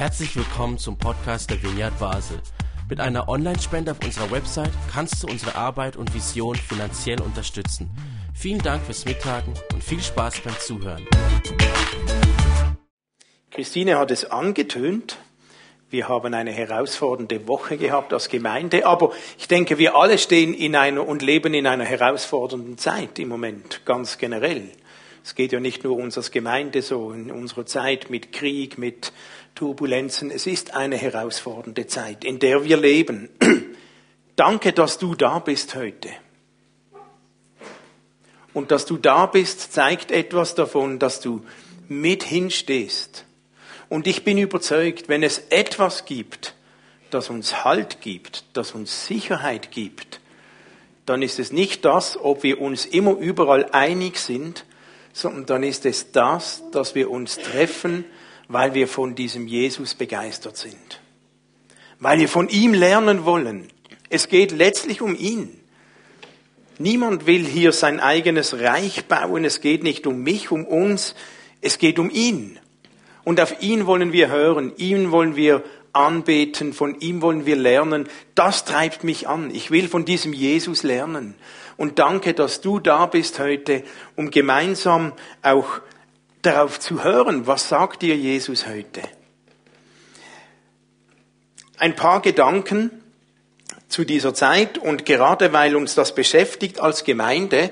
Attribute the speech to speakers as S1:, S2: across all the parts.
S1: Herzlich willkommen zum Podcast der Vineyard Basel. Mit einer Online-Spende auf unserer Website kannst du unsere Arbeit und Vision finanziell unterstützen. Vielen Dank fürs Mittagen und viel Spaß beim Zuhören.
S2: Christine hat es angetönt. Wir haben eine herausfordernde Woche gehabt als Gemeinde, aber ich denke, wir alle stehen in einer und leben in einer herausfordernden Zeit im Moment, ganz generell. Es geht ja nicht nur uns als Gemeinde so in unserer Zeit mit Krieg, mit Turbulenzen. Es ist eine herausfordernde Zeit, in der wir leben. Danke, dass du da bist heute. Und dass du da bist, zeigt etwas davon, dass du mit hinstehst. Und ich bin überzeugt, wenn es etwas gibt, das uns Halt gibt, das uns Sicherheit gibt, dann ist es nicht das, ob wir uns immer überall einig sind, sondern dann ist es das, dass wir uns treffen, weil wir von diesem Jesus begeistert sind. Weil wir von ihm lernen wollen. Es geht letztlich um ihn. Niemand will hier sein eigenes Reich bauen. Es geht nicht um mich, um uns. Es geht um ihn. Und auf ihn wollen wir hören. Ihn wollen wir anbeten. Von ihm wollen wir lernen. Das treibt mich an. Ich will von diesem Jesus lernen. Und danke, dass du da bist heute, um gemeinsam auch darauf zu hören, was sagt dir Jesus heute. Ein paar Gedanken zu dieser Zeit und gerade weil uns das beschäftigt als Gemeinde,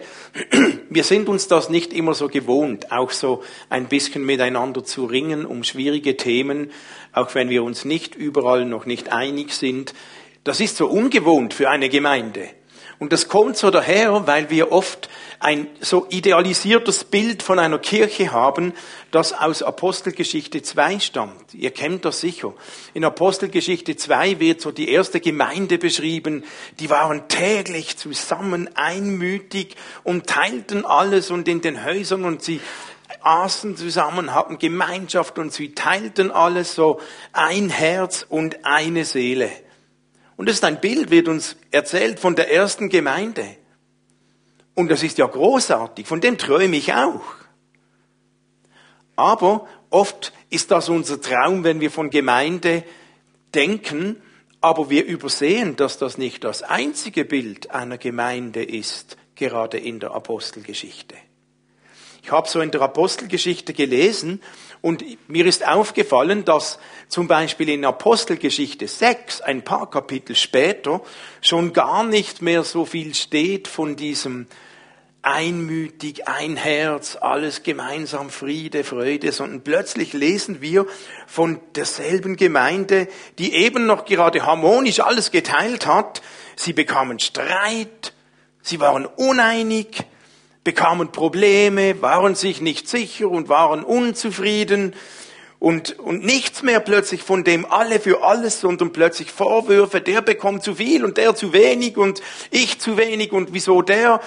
S2: wir sind uns das nicht immer so gewohnt, auch so ein bisschen miteinander zu ringen um schwierige Themen, auch wenn wir uns nicht überall noch nicht einig sind. Das ist so ungewohnt für eine Gemeinde. Und das kommt so daher, weil wir oft ein so idealisiertes Bild von einer Kirche haben, das aus Apostelgeschichte 2 stammt. Ihr kennt das sicher. In Apostelgeschichte 2 wird so die erste Gemeinde beschrieben. Die waren täglich zusammen einmütig und teilten alles und in den Häusern und sie aßen zusammen, hatten Gemeinschaft und sie teilten alles so ein Herz und eine Seele. Und das ist ein Bild, wird uns erzählt von der ersten Gemeinde. Und das ist ja großartig, von dem träume ich auch. Aber oft ist das unser Traum, wenn wir von Gemeinde denken, aber wir übersehen, dass das nicht das einzige Bild einer Gemeinde ist, gerade in der Apostelgeschichte. Ich habe so in der Apostelgeschichte gelesen und mir ist aufgefallen, dass zum Beispiel in Apostelgeschichte 6, ein paar Kapitel später, schon gar nicht mehr so viel steht von diesem einmütig, ein Herz, alles gemeinsam Friede, Freude, sondern plötzlich lesen wir von derselben Gemeinde, die eben noch gerade harmonisch alles geteilt hat. Sie bekamen Streit, sie waren uneinig, bekamen Probleme, waren sich nicht sicher und waren unzufrieden und, und nichts mehr plötzlich von dem alle für alles, sondern plötzlich Vorwürfe, der bekommt zu viel und der zu wenig und ich zu wenig und wieso der.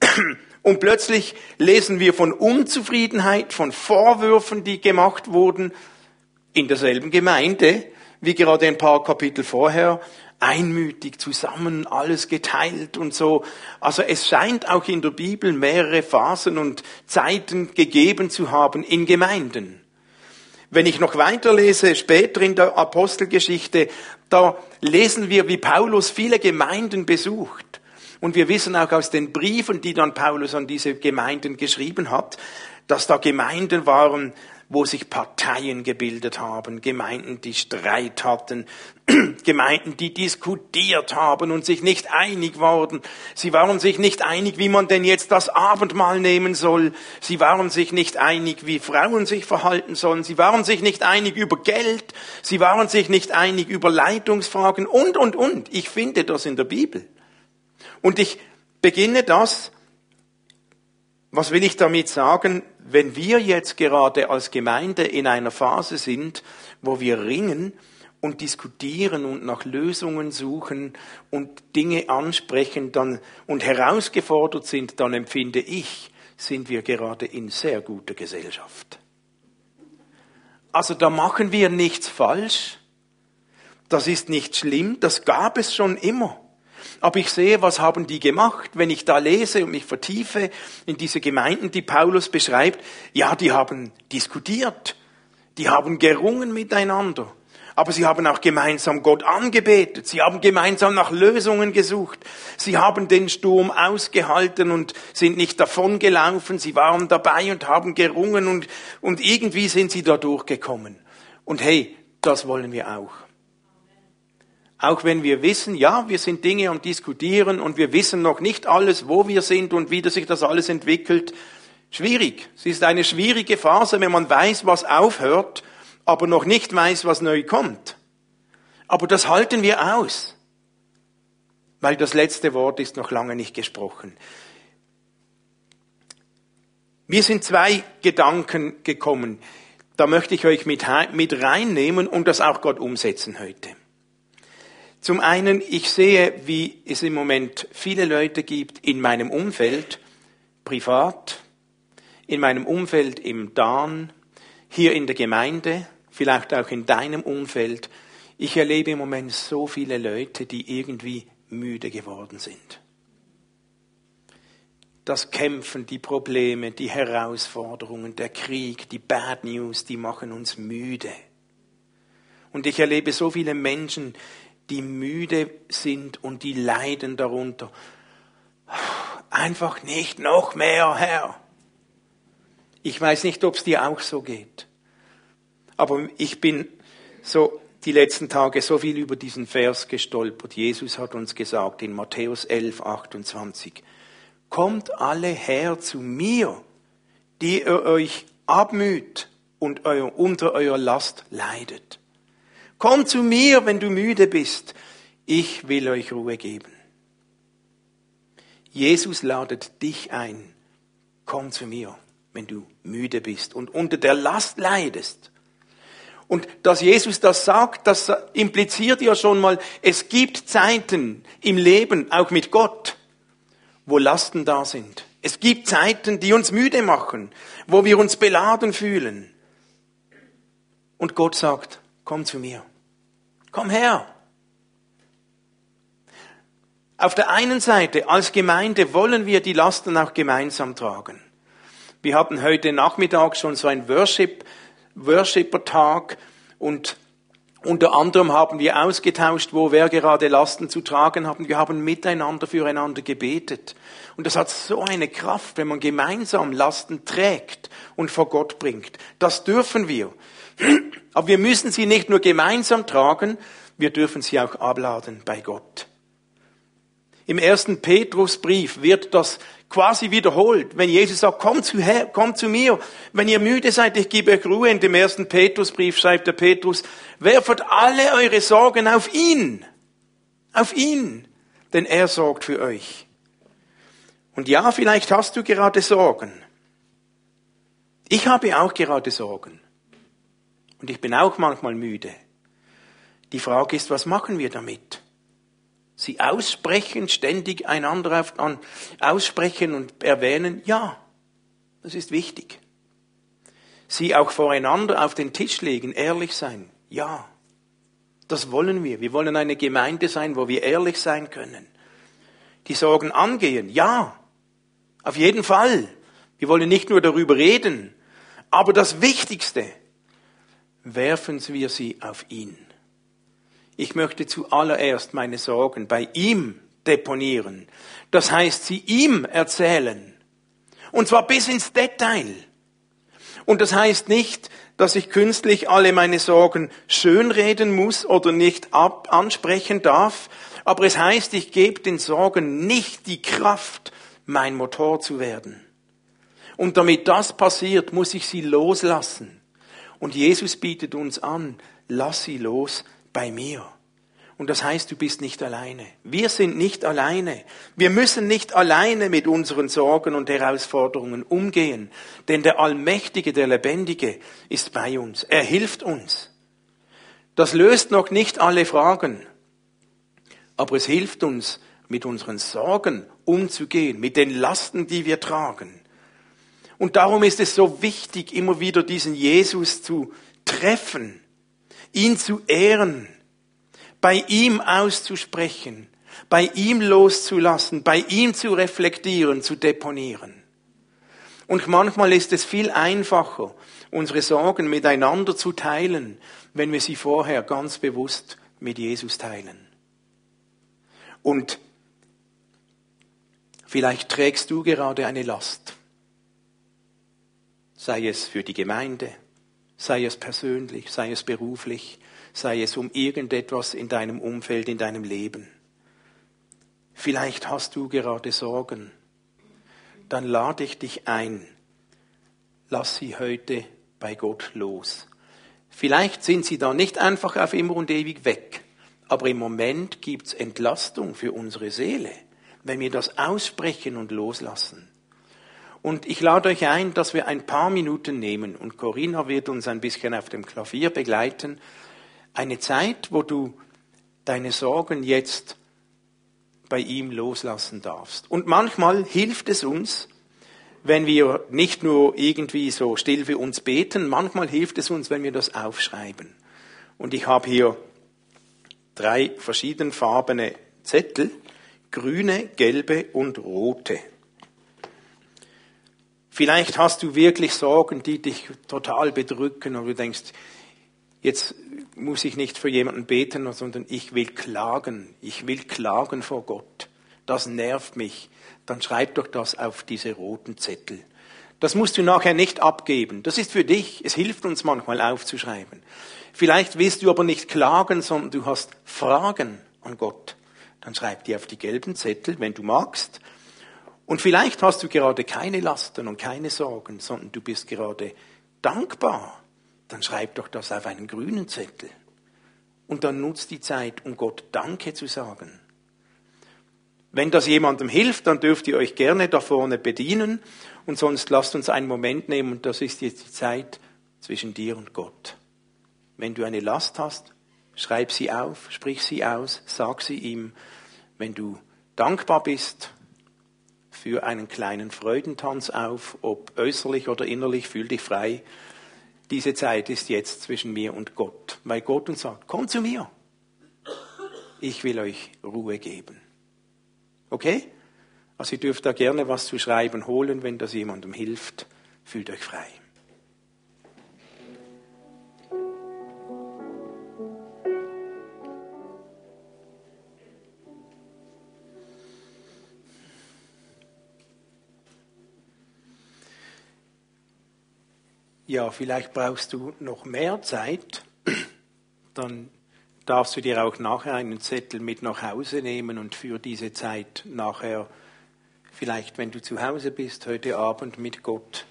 S2: Und plötzlich lesen wir von Unzufriedenheit, von Vorwürfen, die gemacht wurden in derselben Gemeinde, wie gerade ein paar Kapitel vorher einmütig zusammen, alles geteilt und so. Also es scheint auch in der Bibel mehrere Phasen und Zeiten gegeben zu haben in Gemeinden. Wenn ich noch weiterlese, später in der Apostelgeschichte, da lesen wir, wie Paulus viele Gemeinden besucht. Und wir wissen auch aus den Briefen, die dann Paulus an diese Gemeinden geschrieben hat, dass da Gemeinden waren, wo sich Parteien gebildet haben, Gemeinden, die Streit hatten, Gemeinden, die diskutiert haben und sich nicht einig wurden. Sie waren sich nicht einig, wie man denn jetzt das Abendmahl nehmen soll. Sie waren sich nicht einig, wie Frauen sich verhalten sollen. Sie waren sich nicht einig über Geld. Sie waren sich nicht einig über Leitungsfragen und, und, und. Ich finde das in der Bibel. Und ich beginne das was will ich damit sagen? Wenn wir jetzt gerade als Gemeinde in einer Phase sind, wo wir ringen und diskutieren und nach Lösungen suchen und Dinge ansprechen dann, und herausgefordert sind, dann empfinde ich, sind wir gerade in sehr guter Gesellschaft. Also da machen wir nichts falsch. Das ist nicht schlimm. Das gab es schon immer. Aber ich sehe, was haben die gemacht, wenn ich da lese und mich vertiefe in diese Gemeinden, die Paulus beschreibt. Ja, die haben diskutiert. Die haben gerungen miteinander. Aber sie haben auch gemeinsam Gott angebetet. Sie haben gemeinsam nach Lösungen gesucht. Sie haben den Sturm ausgehalten und sind nicht davongelaufen. Sie waren dabei und haben gerungen und, und irgendwie sind sie da durchgekommen. Und hey, das wollen wir auch. Auch wenn wir wissen, ja, wir sind Dinge am Diskutieren und wir wissen noch nicht alles, wo wir sind und wie sich das alles entwickelt. Schwierig. Es ist eine schwierige Phase, wenn man weiß, was aufhört aber noch nicht weiß, was neu kommt. Aber das halten wir aus, weil das letzte Wort ist noch lange nicht gesprochen. Mir sind zwei Gedanken gekommen. Da möchte ich euch mit, mit reinnehmen und das auch Gott umsetzen heute. Zum einen, ich sehe, wie es im Moment viele Leute gibt in meinem Umfeld, privat, in meinem Umfeld im Dan, hier in der Gemeinde, vielleicht auch in deinem Umfeld. Ich erlebe im Moment so viele Leute, die irgendwie müde geworden sind. Das Kämpfen, die Probleme, die Herausforderungen, der Krieg, die Bad News, die machen uns müde. Und ich erlebe so viele Menschen, die müde sind und die leiden darunter. Einfach nicht noch mehr, Herr. Ich weiß nicht, ob es dir auch so geht. Aber ich bin so die letzten Tage so viel über diesen Vers gestolpert. Jesus hat uns gesagt in Matthäus 11, 28, Kommt alle her zu mir, die ihr euch abmüht und unter eurer Last leidet. Kommt zu mir, wenn du müde bist. Ich will euch Ruhe geben. Jesus ladet dich ein. Komm zu mir, wenn du müde bist und unter der Last leidest. Und dass Jesus das sagt, das impliziert ja schon mal, es gibt Zeiten im Leben, auch mit Gott, wo Lasten da sind. Es gibt Zeiten, die uns müde machen, wo wir uns beladen fühlen. Und Gott sagt, komm zu mir. Komm her. Auf der einen Seite, als Gemeinde wollen wir die Lasten auch gemeinsam tragen. Wir hatten heute Nachmittag schon so ein Worship Worshipper-Tag und unter anderem haben wir ausgetauscht, wo wer gerade Lasten zu tragen haben. Wir haben miteinander füreinander gebetet. Und das hat so eine Kraft, wenn man gemeinsam Lasten trägt und vor Gott bringt. Das dürfen wir. Aber wir müssen sie nicht nur gemeinsam tragen, wir dürfen sie auch abladen bei Gott. Im ersten Petrusbrief wird das quasi wiederholt. Wenn Jesus sagt, komm zu, her, komm zu mir. Wenn ihr müde seid, ich gebe euch Ruhe. In dem ersten Petrusbrief schreibt der Petrus, werfet alle eure Sorgen auf ihn. Auf ihn. Denn er sorgt für euch. Und ja, vielleicht hast du gerade Sorgen. Ich habe auch gerade Sorgen. Und ich bin auch manchmal müde. Die Frage ist, was machen wir damit? sie aussprechen, ständig einander an, aussprechen und erwähnen, ja, das ist wichtig. Sie auch voreinander auf den Tisch legen, ehrlich sein, ja, das wollen wir. Wir wollen eine Gemeinde sein, wo wir ehrlich sein können. Die Sorgen angehen, ja, auf jeden Fall. Wir wollen nicht nur darüber reden, aber das Wichtigste, werfen wir sie auf ihn ich möchte zuallererst meine Sorgen bei ihm deponieren. Das heißt, sie ihm erzählen. Und zwar bis ins Detail. Und das heißt nicht, dass ich künstlich alle meine Sorgen schönreden muss oder nicht ab ansprechen darf, aber es heißt, ich gebe den Sorgen nicht die Kraft, mein Motor zu werden. Und damit das passiert, muss ich sie loslassen. Und Jesus bietet uns an, lass sie los, bei mir. Und das heißt, du bist nicht alleine. Wir sind nicht alleine. Wir müssen nicht alleine mit unseren Sorgen und Herausforderungen umgehen. Denn der Allmächtige, der Lebendige ist bei uns. Er hilft uns. Das löst noch nicht alle Fragen. Aber es hilft uns, mit unseren Sorgen umzugehen, mit den Lasten, die wir tragen. Und darum ist es so wichtig, immer wieder diesen Jesus zu treffen ihn zu ehren, bei ihm auszusprechen, bei ihm loszulassen, bei ihm zu reflektieren, zu deponieren. Und manchmal ist es viel einfacher, unsere Sorgen miteinander zu teilen, wenn wir sie vorher ganz bewusst mit Jesus teilen. Und vielleicht trägst du gerade eine Last, sei es für die Gemeinde, sei es persönlich, sei es beruflich, sei es um irgendetwas in deinem Umfeld, in deinem Leben. Vielleicht hast du gerade Sorgen. Dann lade ich dich ein. Lass sie heute bei Gott los. Vielleicht sind sie da nicht einfach auf immer und ewig weg, aber im Moment gibt's Entlastung für unsere Seele, wenn wir das aussprechen und loslassen. Und ich lade euch ein, dass wir ein paar Minuten nehmen und Corinna wird uns ein bisschen auf dem Klavier begleiten. Eine Zeit, wo du deine Sorgen jetzt bei ihm loslassen darfst. Und manchmal hilft es uns, wenn wir nicht nur irgendwie so still für uns beten, manchmal hilft es uns, wenn wir das aufschreiben. Und ich habe hier drei verschiedenfarbene Zettel, grüne, gelbe und rote. Vielleicht hast du wirklich Sorgen, die dich total bedrücken und du denkst, jetzt muss ich nicht für jemanden beten, sondern ich will klagen. Ich will klagen vor Gott. Das nervt mich. Dann schreib doch das auf diese roten Zettel. Das musst du nachher nicht abgeben. Das ist für dich. Es hilft uns manchmal aufzuschreiben. Vielleicht willst du aber nicht klagen, sondern du hast Fragen an Gott. Dann schreib die auf die gelben Zettel, wenn du magst. Und vielleicht hast du gerade keine Lasten und keine Sorgen, sondern du bist gerade dankbar dann schreib doch das auf einen grünen Zettel. Und dann nutzt die Zeit, um Gott Danke zu sagen. Wenn das jemandem hilft, dann dürft ihr euch gerne da vorne bedienen und sonst lasst uns einen Moment nehmen und das ist jetzt die Zeit zwischen dir und Gott. Wenn du eine Last hast, schreib sie auf, sprich sie aus, sag sie ihm. Wenn du dankbar bist, für einen kleinen Freudentanz auf, ob äußerlich oder innerlich, fühl dich frei diese Zeit ist jetzt zwischen mir und Gott, weil Gott uns sagt, komm zu mir. Ich will euch Ruhe geben. Okay? Also ihr dürft da gerne was zu schreiben holen, wenn das jemandem hilft. Fühlt euch frei. Ja, vielleicht brauchst du noch mehr Zeit, dann darfst du dir auch nachher einen Zettel mit nach Hause nehmen und für diese Zeit nachher, vielleicht wenn du zu Hause bist, heute Abend mit Gott,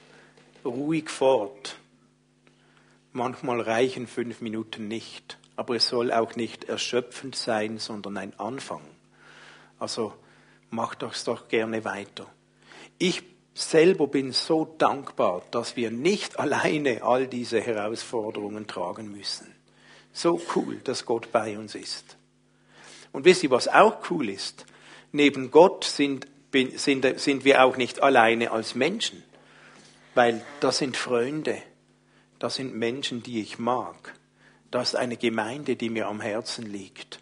S2: ruhig fort. Manchmal reichen fünf Minuten nicht, aber es soll auch nicht erschöpfend sein, sondern ein Anfang. Also mach das doch gerne weiter. Ich selber bin so dankbar, dass wir nicht alleine all diese Herausforderungen tragen müssen. So cool, dass Gott bei uns ist. Und wisst ihr, was auch cool ist? Neben Gott sind, sind, sind wir auch nicht alleine als Menschen, weil das sind Freunde, das sind Menschen, die ich mag. Das ist eine Gemeinde, die mir am Herzen liegt.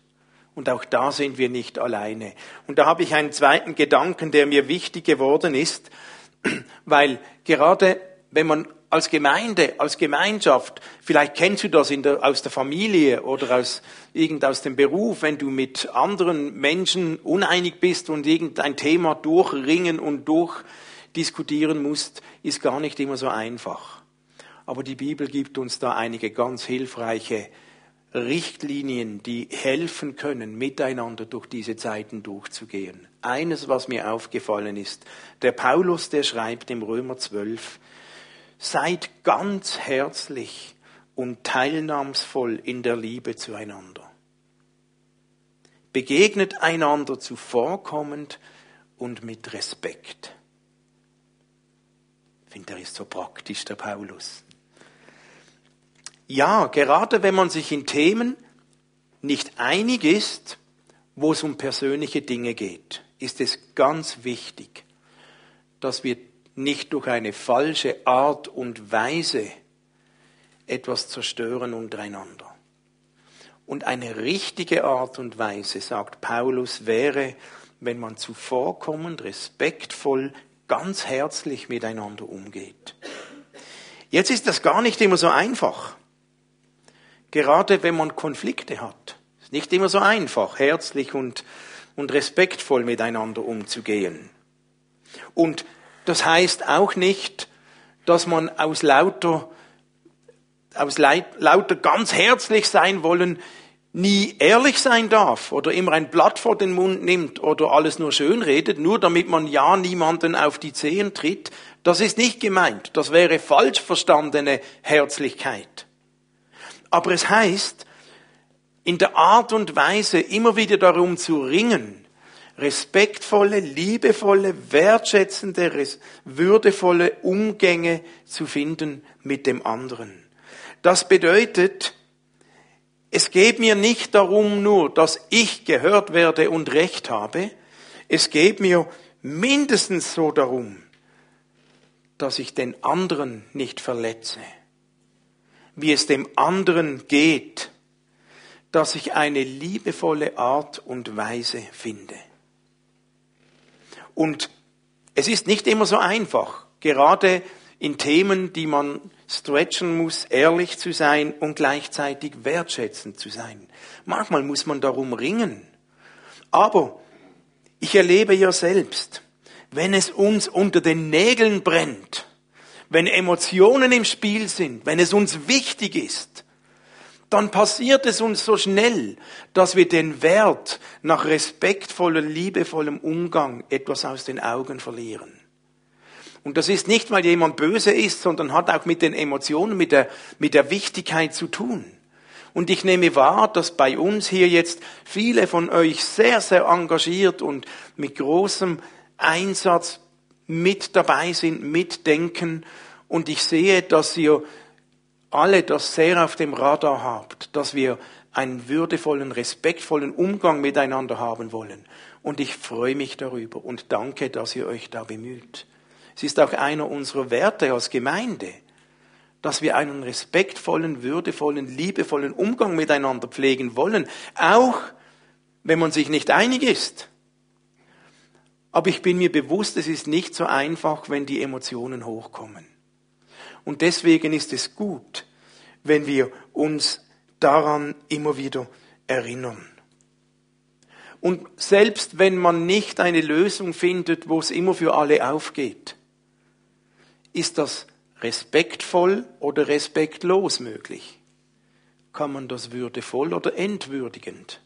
S2: Und auch da sind wir nicht alleine. Und da habe ich einen zweiten Gedanken, der mir wichtig geworden ist. Weil gerade wenn man als Gemeinde, als Gemeinschaft, vielleicht kennst du das der, aus der Familie oder aus, irgend aus dem Beruf, wenn du mit anderen Menschen uneinig bist und irgendein Thema durchringen und durchdiskutieren musst, ist gar nicht immer so einfach. Aber die Bibel gibt uns da einige ganz hilfreiche Richtlinien, die helfen können, miteinander durch diese Zeiten durchzugehen. Eines, was mir aufgefallen ist, der Paulus, der schreibt im Römer 12, seid ganz herzlich und teilnahmsvoll in der Liebe zueinander. Begegnet einander zuvorkommend und mit Respekt. Ich finde, er ist so praktisch, der Paulus. Ja, gerade wenn man sich in Themen nicht einig ist, wo es um persönliche Dinge geht, ist es ganz wichtig, dass wir nicht durch eine falsche Art und Weise etwas zerstören untereinander. Und eine richtige Art und Weise, sagt Paulus, wäre, wenn man zuvorkommend, respektvoll ganz herzlich miteinander umgeht. Jetzt ist das gar nicht immer so einfach. Gerade wenn man Konflikte hat. Ist nicht immer so einfach, herzlich und, und respektvoll miteinander umzugehen. Und das heißt auch nicht, dass man aus lauter, aus lauter ganz herzlich sein wollen nie ehrlich sein darf oder immer ein Blatt vor den Mund nimmt oder alles nur schön redet, nur damit man ja niemanden auf die Zehen tritt, das ist nicht gemeint. Das wäre falsch verstandene Herzlichkeit. Aber es heißt, in der Art und Weise immer wieder darum zu ringen, respektvolle, liebevolle, wertschätzende, würdevolle Umgänge zu finden mit dem anderen. Das bedeutet, es geht mir nicht darum nur, dass ich gehört werde und Recht habe. Es geht mir mindestens so darum, dass ich den anderen nicht verletze. Wie es dem anderen geht, dass ich eine liebevolle Art und Weise finde. Und es ist nicht immer so einfach, gerade in Themen, die man stretchen muss, ehrlich zu sein und gleichzeitig wertschätzend zu sein. Manchmal muss man darum ringen. Aber ich erlebe ja selbst, wenn es uns unter den Nägeln brennt, wenn Emotionen im Spiel sind, wenn es uns wichtig ist, dann passiert es uns so schnell, dass wir den Wert nach respektvoller, liebevollem Umgang etwas aus den Augen verlieren. Und das ist nicht, weil jemand böse ist, sondern hat auch mit den Emotionen, mit der, mit der Wichtigkeit zu tun. Und ich nehme wahr, dass bei uns hier jetzt viele von euch sehr, sehr engagiert und mit großem Einsatz mit dabei sind, mitdenken. Und ich sehe, dass ihr alle das sehr auf dem Radar habt, dass wir einen würdevollen, respektvollen Umgang miteinander haben wollen. Und ich freue mich darüber und danke, dass ihr euch da bemüht. Es ist auch einer unserer Werte als Gemeinde, dass wir einen respektvollen, würdevollen, liebevollen Umgang miteinander pflegen wollen, auch wenn man sich nicht einig ist. Aber ich bin mir bewusst, es ist nicht so einfach, wenn die Emotionen hochkommen. Und deswegen ist es gut, wenn wir uns daran immer wieder erinnern. Und selbst wenn man nicht eine Lösung findet, wo es immer für alle aufgeht, ist das respektvoll oder respektlos möglich? Kann man das würdevoll oder entwürdigend?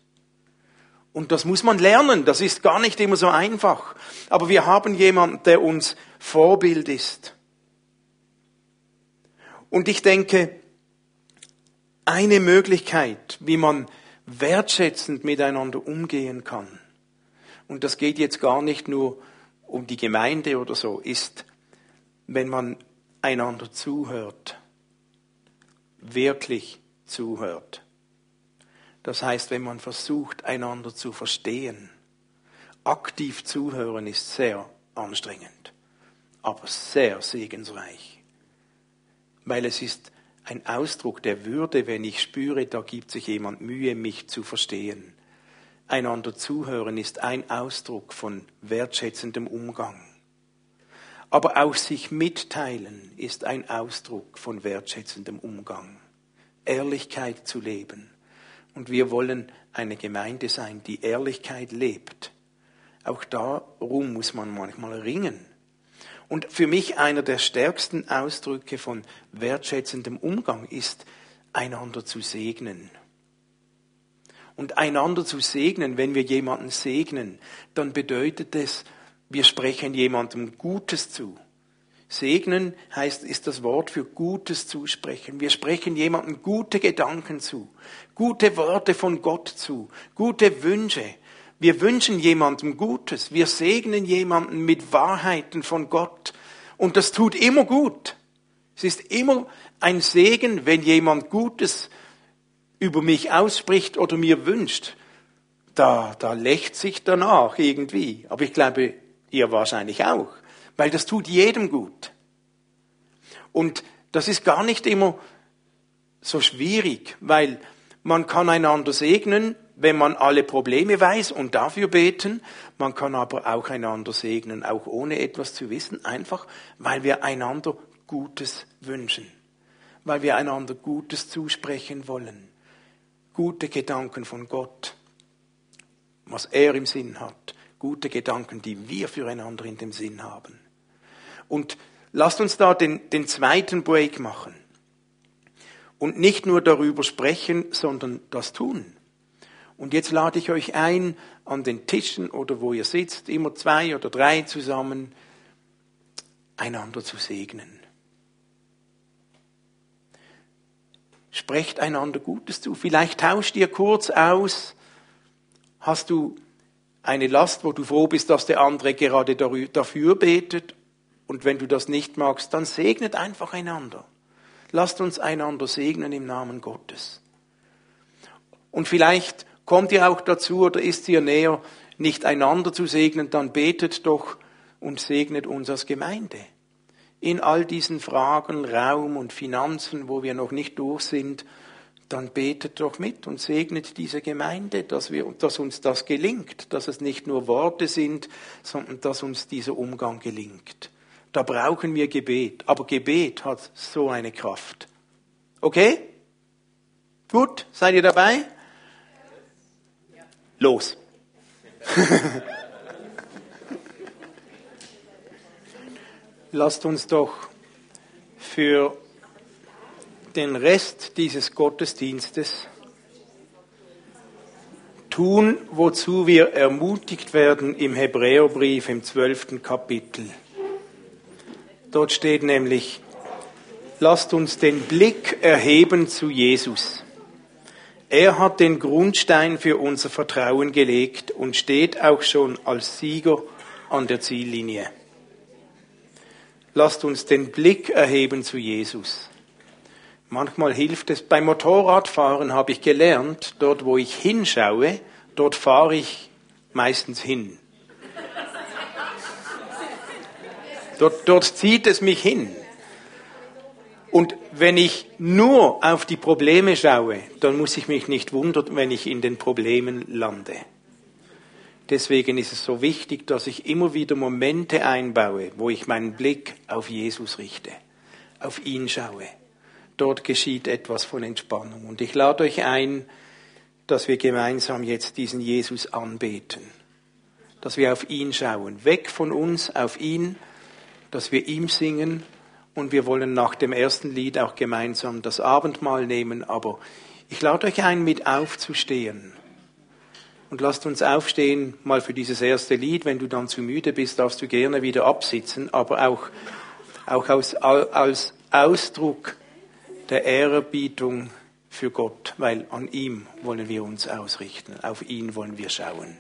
S2: Und das muss man lernen, das ist gar nicht immer so einfach. Aber wir haben jemanden, der uns Vorbild ist. Und ich denke, eine Möglichkeit, wie man wertschätzend miteinander umgehen kann, und das geht jetzt gar nicht nur um die Gemeinde oder so, ist wenn man einander zuhört, wirklich zuhört. Das heißt, wenn man versucht, einander zu verstehen. Aktiv zuhören ist sehr anstrengend, aber sehr segensreich, weil es ist ein Ausdruck der Würde, wenn ich spüre, da gibt sich jemand Mühe, mich zu verstehen. Einander zuhören ist ein Ausdruck von wertschätzendem Umgang. Aber auch sich mitteilen ist ein Ausdruck von wertschätzendem Umgang. Ehrlichkeit zu leben. Und wir wollen eine Gemeinde sein, die Ehrlichkeit lebt. Auch darum muss man manchmal ringen. Und für mich einer der stärksten Ausdrücke von wertschätzendem Umgang ist, einander zu segnen. Und einander zu segnen, wenn wir jemanden segnen, dann bedeutet es, wir sprechen jemandem Gutes zu. Segnen heißt, ist das Wort für Gutes zusprechen. Wir sprechen jemandem gute Gedanken zu, gute Worte von Gott zu, gute Wünsche. Wir wünschen jemandem Gutes. Wir segnen jemanden mit Wahrheiten von Gott. Und das tut immer gut. Es ist immer ein Segen, wenn jemand Gutes über mich ausspricht oder mir wünscht. Da, da lächt sich danach irgendwie. Aber ich glaube, Ihr wahrscheinlich auch. Weil das tut jedem gut. Und das ist gar nicht immer so schwierig, weil man kann einander segnen, wenn man alle Probleme weiß und dafür beten. Man kann aber auch einander segnen, auch ohne etwas zu wissen, einfach weil wir einander Gutes wünschen, weil wir einander Gutes zusprechen wollen. Gute Gedanken von Gott, was er im Sinn hat, gute Gedanken, die wir füreinander in dem Sinn haben. Und lasst uns da den, den zweiten Break machen. Und nicht nur darüber sprechen, sondern das tun. Und jetzt lade ich euch ein, an den Tischen oder wo ihr sitzt, immer zwei oder drei zusammen, einander zu segnen. Sprecht einander Gutes zu. Vielleicht tauscht ihr kurz aus. Hast du eine Last, wo du froh bist, dass der andere gerade dafür betet? Und wenn du das nicht magst, dann segnet einfach einander. Lasst uns einander segnen im Namen Gottes. Und vielleicht kommt ihr auch dazu oder ist ihr näher, nicht einander zu segnen, dann betet doch und segnet uns als Gemeinde. In all diesen Fragen, Raum und Finanzen, wo wir noch nicht durch sind, dann betet doch mit und segnet diese Gemeinde, dass, wir, dass uns das gelingt, dass es nicht nur Worte sind, sondern dass uns dieser Umgang gelingt. Da brauchen wir Gebet. Aber Gebet hat so eine Kraft. Okay? Gut? Seid ihr dabei? Los. Lasst uns doch für den Rest dieses Gottesdienstes tun, wozu wir ermutigt werden im Hebräerbrief im zwölften Kapitel. Dort steht nämlich, lasst uns den Blick erheben zu Jesus. Er hat den Grundstein für unser Vertrauen gelegt und steht auch schon als Sieger an der Ziellinie. Lasst uns den Blick erheben zu Jesus. Manchmal hilft es. Beim Motorradfahren habe ich gelernt, dort wo ich hinschaue, dort fahre ich meistens hin. Dort, dort zieht es mich hin. Und wenn ich nur auf die Probleme schaue, dann muss ich mich nicht wundern, wenn ich in den Problemen lande. Deswegen ist es so wichtig, dass ich immer wieder Momente einbaue, wo ich meinen Blick auf Jesus richte, auf ihn schaue. Dort geschieht etwas von Entspannung. Und ich lade euch ein, dass wir gemeinsam jetzt diesen Jesus anbeten, dass wir auf ihn schauen, weg von uns auf ihn dass wir ihm singen und wir wollen nach dem ersten Lied auch gemeinsam das Abendmahl nehmen. Aber ich lade euch ein, mit aufzustehen. Und lasst uns aufstehen, mal für dieses erste Lied. Wenn du dann zu müde bist, darfst du gerne wieder absitzen, aber auch, auch als, als Ausdruck der Ehrerbietung für Gott, weil an ihm wollen wir uns ausrichten, auf ihn wollen wir schauen.